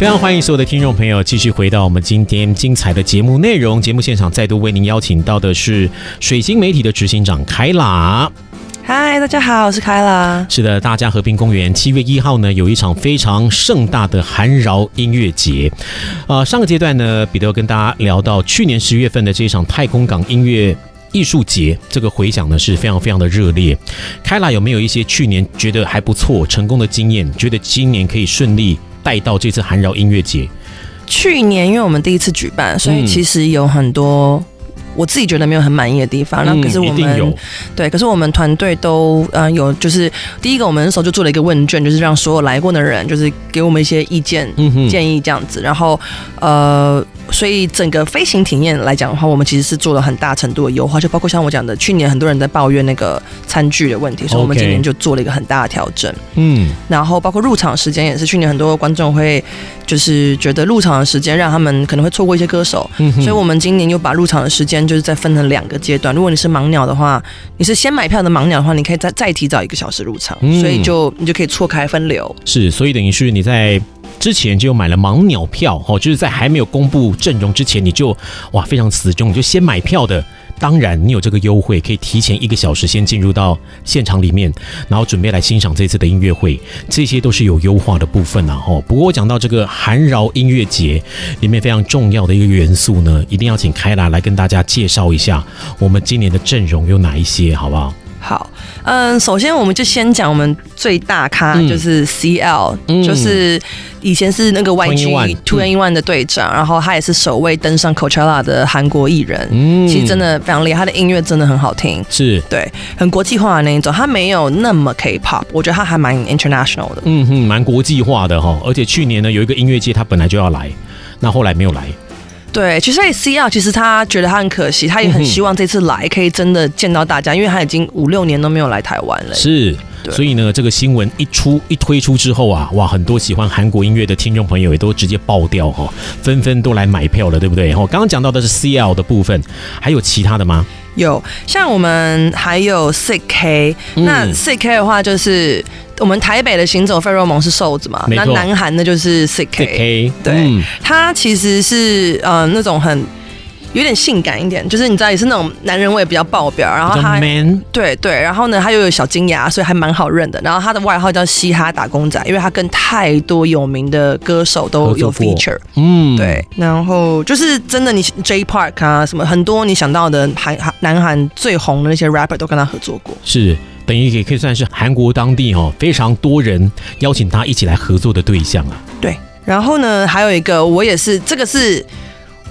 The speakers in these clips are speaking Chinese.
非常欢迎所有的听众朋友继续回到我们今天精彩的节目内容。节目现场再度为您邀请到的是水星媒体的执行长凯拉。嗨，大家好，我是凯拉。是的，大家和平公园七月一号呢有一场非常盛大的韩饶音乐节。呃，上个阶段呢，彼得跟大家聊到去年十月份的这一场太空港音乐艺术节，这个回响呢是非常非常的热烈。凯拉有没有一些去年觉得还不错、成功的经验？觉得今年可以顺利？带到这次韩饶音乐节，去年因为我们第一次举办，所以其实有很多我自己觉得没有很满意的地方。那、嗯、可是我们对，可是我们团队都呃有，就是第一个我们那时候就做了一个问卷，就是让所有来过的人就是给我们一些意见、嗯、建议这样子，然后呃。所以整个飞行体验来讲的话，我们其实是做了很大程度的优化，就包括像我讲的，去年很多人在抱怨那个餐具的问题，所以我们今年就做了一个很大的调整。嗯，然后包括入场时间也是，去年很多观众会就是觉得入场的时间让他们可能会错过一些歌手，嗯，所以我们今年又把入场的时间就是再分成两个阶段。如果你是盲鸟的话，你是先买票的盲鸟的话，你可以再再提早一个小时入场，所以就你就可以错开分流。是，所以等于是你在。之前就买了盲鸟票哦，就是在还没有公布阵容之前，你就哇非常死忠，你就先买票的。当然，你有这个优惠，可以提前一个小时先进入到现场里面，然后准备来欣赏这次的音乐会，这些都是有优化的部分啊。哦，不过我讲到这个韩饶音乐节里面非常重要的一个元素呢，一定要请凯拉来跟大家介绍一下我们今年的阵容有哪一些，好不好？好，嗯，首先我们就先讲我们最大咖，就是 CL，嗯，就是以前是那个 YG Two and One 的队长，然后他也是首位登上 Coachella 的韩国艺人，嗯，其实真的非常厉害，他的音乐真的很好听，是。对，很国际化的那一种，他没有那么 K-pop，我觉得他还蛮 international 的，嗯哼，蛮国际化的哈，而且去年呢有一个音乐节，他本来就要来，那后来没有来。对，其实 CL 其实他觉得他很可惜，他也很希望这次来可以真的见到大家，因为他已经五六年都没有来台湾了。是，所以呢，这个新闻一出一推出之后啊，哇，很多喜欢韩国音乐的听众朋友也都直接爆掉哈，纷纷都来买票了，对不对？哦，刚刚讲到的是 CL 的部分，还有其他的吗？有，像我们还有 Sick K，那 Sick K 的话就是。我们台北的行走费洛蒙是瘦子嘛？那南韩的就是 Sick K，对、嗯，他其实是呃那种很有点性感一点，就是你知道也是那种男人味比较爆表，然后他 man 对对，然后呢他又有小金牙，所以还蛮好认的。然后他的外号叫嘻哈打工仔，因为他跟太多有名的歌手都有 feature，嗯，对。然后就是真的，你 J Park 啊什么很多你想到的韩韩南韩最红的那些 rapper 都跟他合作过，是。等于也可以算是韩国当地哦，非常多人邀请他一起来合作的对象啊。对，然后呢，还有一个我也是，这个是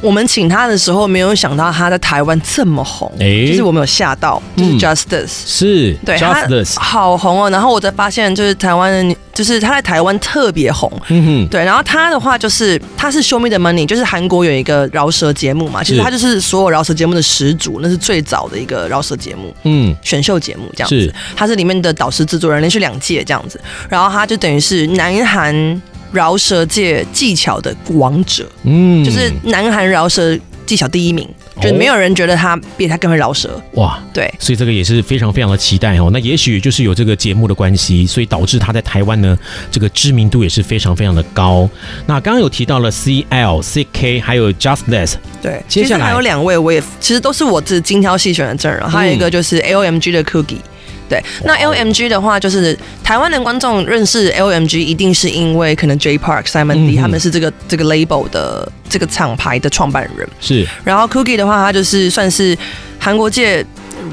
我们请他的时候没有想到他在台湾这么红，哎，就是我们有吓到，就是 Justice，嗯，是，对，Justice 好红哦。然后我才发现，就是台湾的。就是他在台湾特别红，嗯哼，对。然后他的话就是他是 Show Me the Money，就是韩国有一个饶舌节目嘛，其实他就是所有饶舌节目的始祖，那是最早的一个饶舌节目，嗯，选秀节目这样子。他是里面的导师制作人，连续两届这样子。然后他就等于是南韩饶舌界技巧的王者，嗯，就是南韩饶舌技巧第一名。就没有人觉得他比他更会饶舌哇！对，所以这个也是非常非常的期待哦。那也许就是有这个节目的关系，所以导致他在台湾呢，这个知名度也是非常非常的高。那刚刚有提到了 CL、CK，还有 Justless。对，接下来还有两位，我也其实都是我自精挑细选的阵容，还有一个就是 LMG 的 Cookie。对，那 LMG 的话，就是台湾的观众认识 LMG，一定是因为可能 J Park、Simon D 他们是这个这个 label 的这个厂牌的创办人。是，然后 Cookie 的话，他就是算是韩国界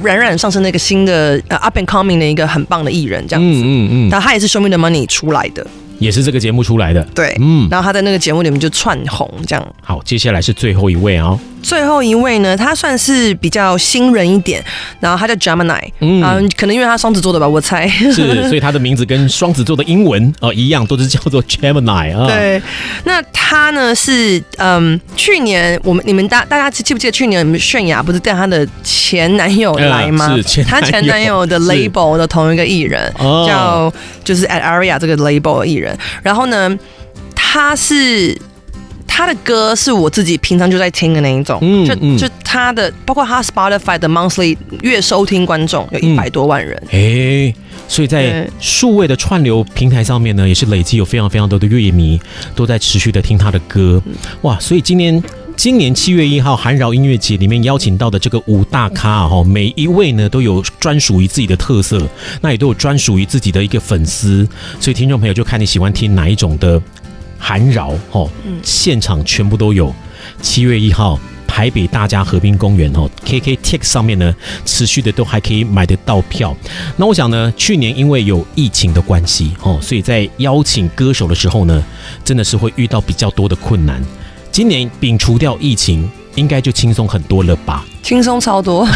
冉冉上升那个新的呃 up and coming 的一个很棒的艺人，这样子。嗯嗯嗯。然后他也是 Show Me the Money 出来的。也是这个节目出来的，对，嗯，然后他在那个节目里面就窜红这样。好，接下来是最后一位啊、哦。最后一位呢，他算是比较新人一点，然后他叫 Gemini，嗯，可能因为他双子座的吧，我猜。是，所以他的名字跟双子座的英文哦一样，都是叫做 Gemini 啊。对，那他呢是嗯，去年我们你们大大家记不记得去年我们泫雅不是带她的前男友来吗？呃、是前他前男友的 label 的同一个艺人，叫就是 At Aria 这个 label 的艺人，然后呢，他是。他的歌是我自己平常就在听的那一种，嗯，就就他的，包括他 Spotify 的 monthly 月收听观众有一百多万人，哎、嗯，所以在数位的串流平台上面呢，也是累积有非常非常多的乐迷都在持续的听他的歌，哇，所以今年。今年七月一号韩饶音乐节里面邀请到的这个五大咖哈，每一位呢都有专属于自己的特色，那也都有专属于自己的一个粉丝，所以听众朋友就看你喜欢听哪一种的韩饶哦，现场全部都有。七月一号台北大家河滨公园哦，KKTIX 上面呢持续的都还可以买得到票。那我想呢，去年因为有疫情的关系哦，所以在邀请歌手的时候呢，真的是会遇到比较多的困难。今年摒除掉疫情，应该就轻松很多了吧？轻松超多，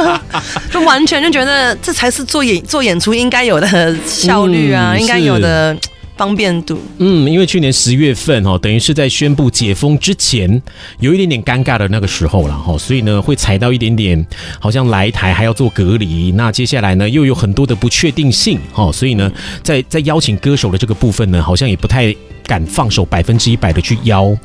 就完全就觉得这才是做演做演出应该有的效率啊，嗯、应该有的。方便度，嗯，因为去年十月份哦，等于是在宣布解封之前，有一点点尴尬的那个时候了哈，所以呢，会踩到一点点，好像来台还要做隔离，那接下来呢，又有很多的不确定性哈，所以呢，在在邀请歌手的这个部分呢，好像也不太敢放手百分之一百的去邀，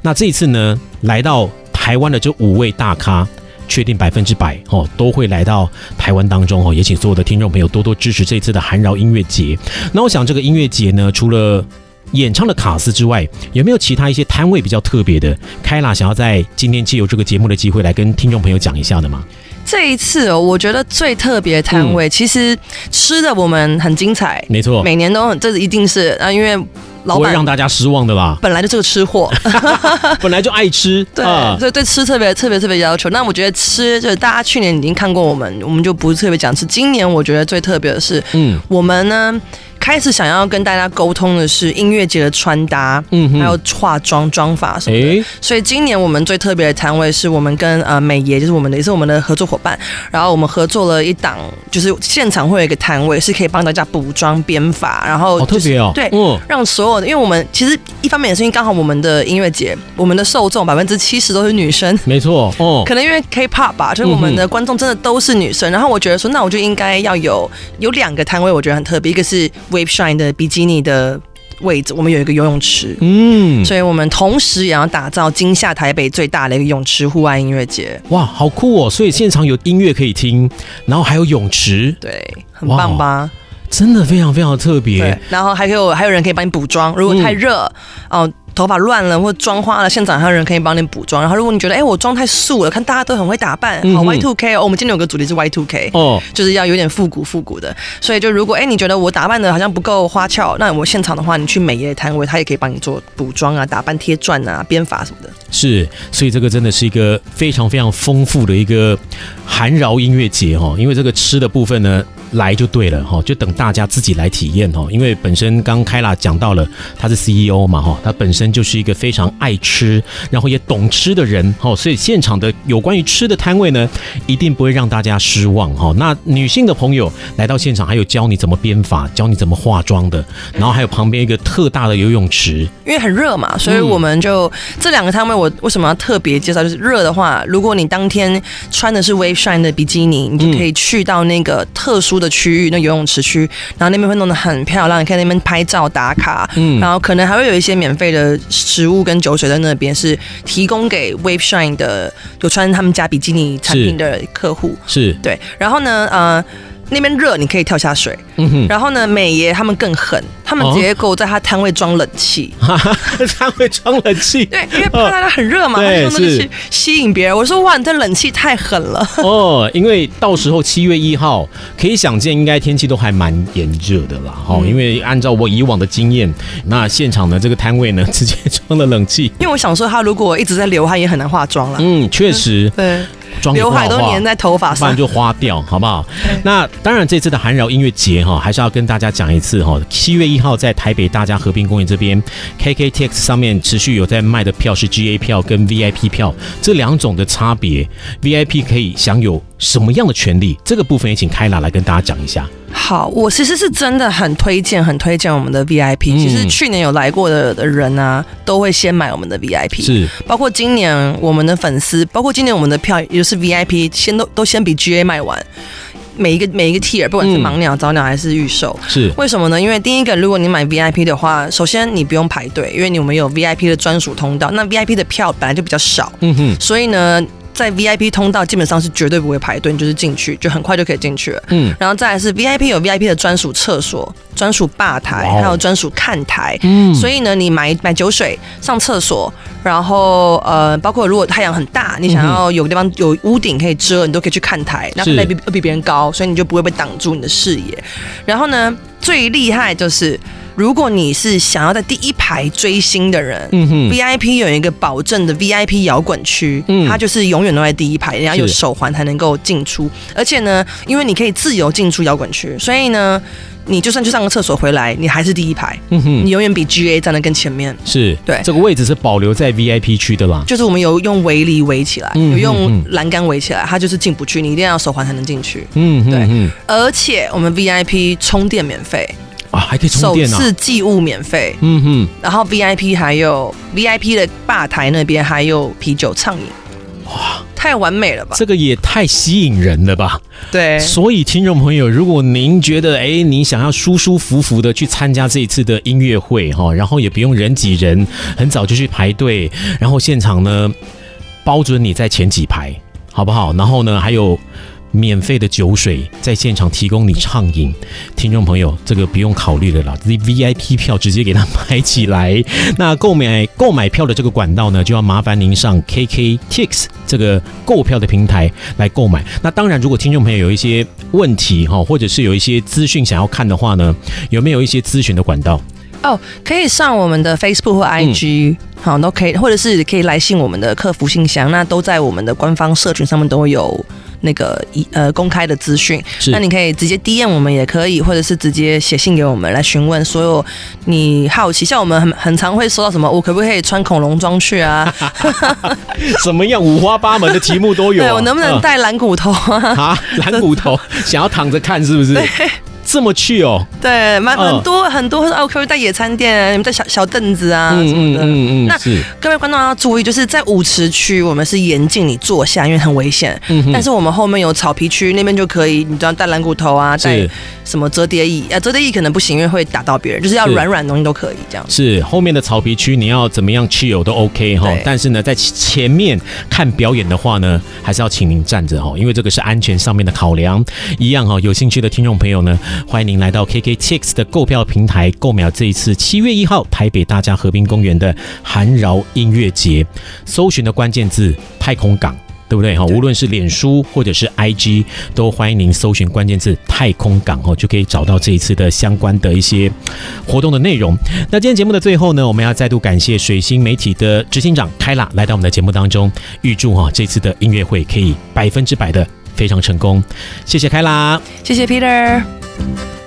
那这一次呢，来到台湾的这五位大咖。确定百分之百哦，都会来到台湾当中哦，也请所有的听众朋友多多支持这次的韩饶音乐节。那我想这个音乐节呢，除了演唱的卡斯之外，有没有其他一些摊位比较特别的？Kyla 想要在今天借由这个节目的机会来跟听众朋友讲一下的吗？这一次哦，我觉得最特别的摊位，嗯、其实吃的我们很精彩，没错，每年都很，这一定是啊，因为。不会让大家失望的吧？本来就是个吃货，本来就爱吃，对，所以对吃特别特别特别要求。那我觉得吃，就是大家去年已经看过我们，我们就不是特别讲吃。今年我觉得最特别的是，嗯，我们呢。开始想要跟大家沟通的是音乐节的穿搭，嗯，还有化妆妆法什么的。所以今年我们最特别的摊位是我们跟呃美爷，就是我们的也是我们的合作伙伴。然后我们合作了一档，就是现场会有一个摊位是可以帮大家补妆编发，然后、就是、好特别哦，对，嗯，让所有的，因为我们其实一方面也是因为刚好我们的音乐节，我们的受众百分之七十都是女生，没错，哦，可能因为 K-pop 吧，就是我们的观众真的都是女生。然后我觉得说，那我就应该要有有两个摊位，我觉得很特别，一个是。Wave Shine 的比基尼的位置，我们有一个游泳池，嗯，所以我们同时也要打造今夏台北最大的一个泳池户外音乐节。哇，好酷哦！所以现场有音乐可以听，然后还有泳池，对，很棒吧？真的非常非常特别。然后还有还有人可以帮你补妆，如果太热哦。头发乱了或妆花了，现场还有人可以帮你补妆。然后如果你觉得哎、欸，我妆太素了，看大家都很会打扮，好 Y two K 哦。我们今天有个主题是 Y two K 哦，就是要有点复古复古的。所以就如果哎、欸，你觉得我打扮的好像不够花俏，那我现场的话，你去美业摊位，他也可以帮你做补妆啊、打扮、贴钻啊、编发什么的。是，所以这个真的是一个非常非常丰富的一个韩饶音乐节哈。因为这个吃的部分呢，来就对了哈，就等大家自己来体验哈。因为本身刚 Kyla 讲到了，他是 CEO 嘛哈，他本身。就是一个非常爱吃，然后也懂吃的人，哦，所以现场的有关于吃的摊位呢，一定不会让大家失望，哈。那女性的朋友来到现场，还有教你怎么编发，教你怎么化妆的，然后还有旁边一个特大的游泳池，因为很热嘛，所以我们就、嗯、这两个摊位，我为什么要特别介绍？就是热的话，如果你当天穿的是 Wave Shine 的比基尼，你就可以去到那个特殊的区域，那游泳池区，然后那边会弄得很漂亮，你可以那边拍照打卡，嗯，然后可能还会有一些免费的。食物跟酒水在那边是提供给 Wave Shine 的，有穿他们家比基尼产品的客户，是对。然后呢，呃。那边热，你可以跳下水。嗯哼。然后呢，美爷他们更狠，他们直接给我在他摊位装冷气。摊位装冷气。对，因为怕大家很热嘛，他用那个去吸引别人。我说哇，你这冷气太狠了。哦，因为到时候七月一号，可以想见，应该天气都还蛮炎热的啦。哦，因为按照我以往的经验，那现场的这个摊位呢，直接装了冷气。因为我想说，他如果一直在流汗，也很难化妆了。嗯，确实。对。刘海都粘在头发上，不然就花掉，好不好？那当然，这次的韩饶音乐节哈，还是要跟大家讲一次哈。七月一号在台北大家和平公园这边，KKTIX 上面持续有在卖的票是 GA 票跟 VIP 票这两种的差别。VIP 可以享有什么样的权利？这个部分也请 Kyla 来跟大家讲一下。好，我其实是真的很推荐，很推荐我们的 VIP。其实去年有来过的的人啊，都会先买我们的 VIP。是，包括今年我们的粉丝，包括今年我们的票也就是 VIP，先都都先比 GA 卖完。每一个每一个 tier，不管是盲鸟、早鸟还是预售，是为什么呢？因为第一个，如果你买 VIP 的话，首先你不用排队，因为你们有 VIP 的专属通道。那 VIP 的票本来就比较少，嗯哼，所以呢。在 VIP 通道基本上是绝对不会排队，你就是进去就很快就可以进去了。嗯，然后再来是 VIP 有 VIP 的专属厕所、专属吧台，还有专属看台。嗯，所以呢，你买买酒水、上厕所，然后呃，包括如果太阳很大，你想要有个地方有屋顶可以遮，你都可以去看台。那台比比别人高，所以你就不会被挡住你的视野。然后呢，最厉害就是。如果你是想要在第一排追星的人，嗯哼，VIP 有一个保证的 VIP 摇滚区，嗯，它就是永远都在第一排，人家有手环才能够进出。而且呢，因为你可以自由进出摇滚区，所以呢，你就算去上个厕所回来，你还是第一排，嗯哼，你永远比 GA 站得更前面。是对，这个位置是保留在 VIP 区的啦，就是我们有用围篱围起来，有用栏杆围起来，它就是进不去，你一定要手环才能进去。嗯，对，而且我们 VIP 充电免费。啊，还可以充电啊！首次寄物免费，嗯哼，然后 VIP 还有 VIP 的吧台那边还有啤酒畅饮，哇，太完美了吧！这个也太吸引人了吧！对，所以听众朋友，如果您觉得哎，你想要舒舒服服的去参加这一次的音乐会哈，然后也不用人挤人，很早就去排队，然后现场呢包准你在前几排，好不好？然后呢还有。免费的酒水在现场提供你畅饮，听众朋友，这个不用考虑了啦，VIP 票直接给他买起来。那购买购买票的这个管道呢，就要麻烦您上 KKTIX 这个购票的平台来购买。那当然，如果听众朋友有一些问题哈，或者是有一些资讯想要看的话呢，有没有一些咨询的管道？哦，可以上我们的 Facebook 或 IG，、嗯、好，都可以，或者是可以来信我们的客服信箱，那都在我们的官方社群上面都会有那个一呃公开的资讯。是，那你可以直接 DM 我们也可以，或者是直接写信给我们来询问所有你好奇，像我们很很常会收到什么，我可不可以穿恐龙装去啊？什么样五花八门的题目都有、啊。对，我能不能带蓝骨头啊？啊，蓝骨头 想要躺着看是不是？对。这么去哦，对，蛮很多、嗯、很多哦，可以带野餐垫，你们带小小凳子啊什么的。嗯嗯嗯。那各位观众要注意，就是在舞池区，我们是严禁你坐下，因为很危险。嗯哼。但是我们后面有草皮区，那边就可以，你知道带蓝骨头啊，带什么折叠椅啊，折叠椅可能不行，因为会打到别人，就是要软软的东西都可以这样。是后面的草皮区，你要怎么样去有都 OK 哈。但是呢，在前面看表演的话呢，还是要请您站着哈，因为这个是安全上面的考量。一样哈，有兴趣的听众朋友呢。欢迎您来到 KKTIX 的购票平台购买这一次七月一号台北大家河滨公园的韩饶音乐节，搜寻的关键字“太空港”，对不对哈？无论是脸书或者是 IG，都欢迎您搜寻关键字“太空港”哦，就可以找到这一次的相关的一些活动的内容。那今天节目的最后呢，我们要再度感谢水星媒体的执行长凯拉来到我们的节目当中，预祝哈这次的音乐会可以百分之百的非常成功。谢谢凯拉，谢谢 Peter。Bye.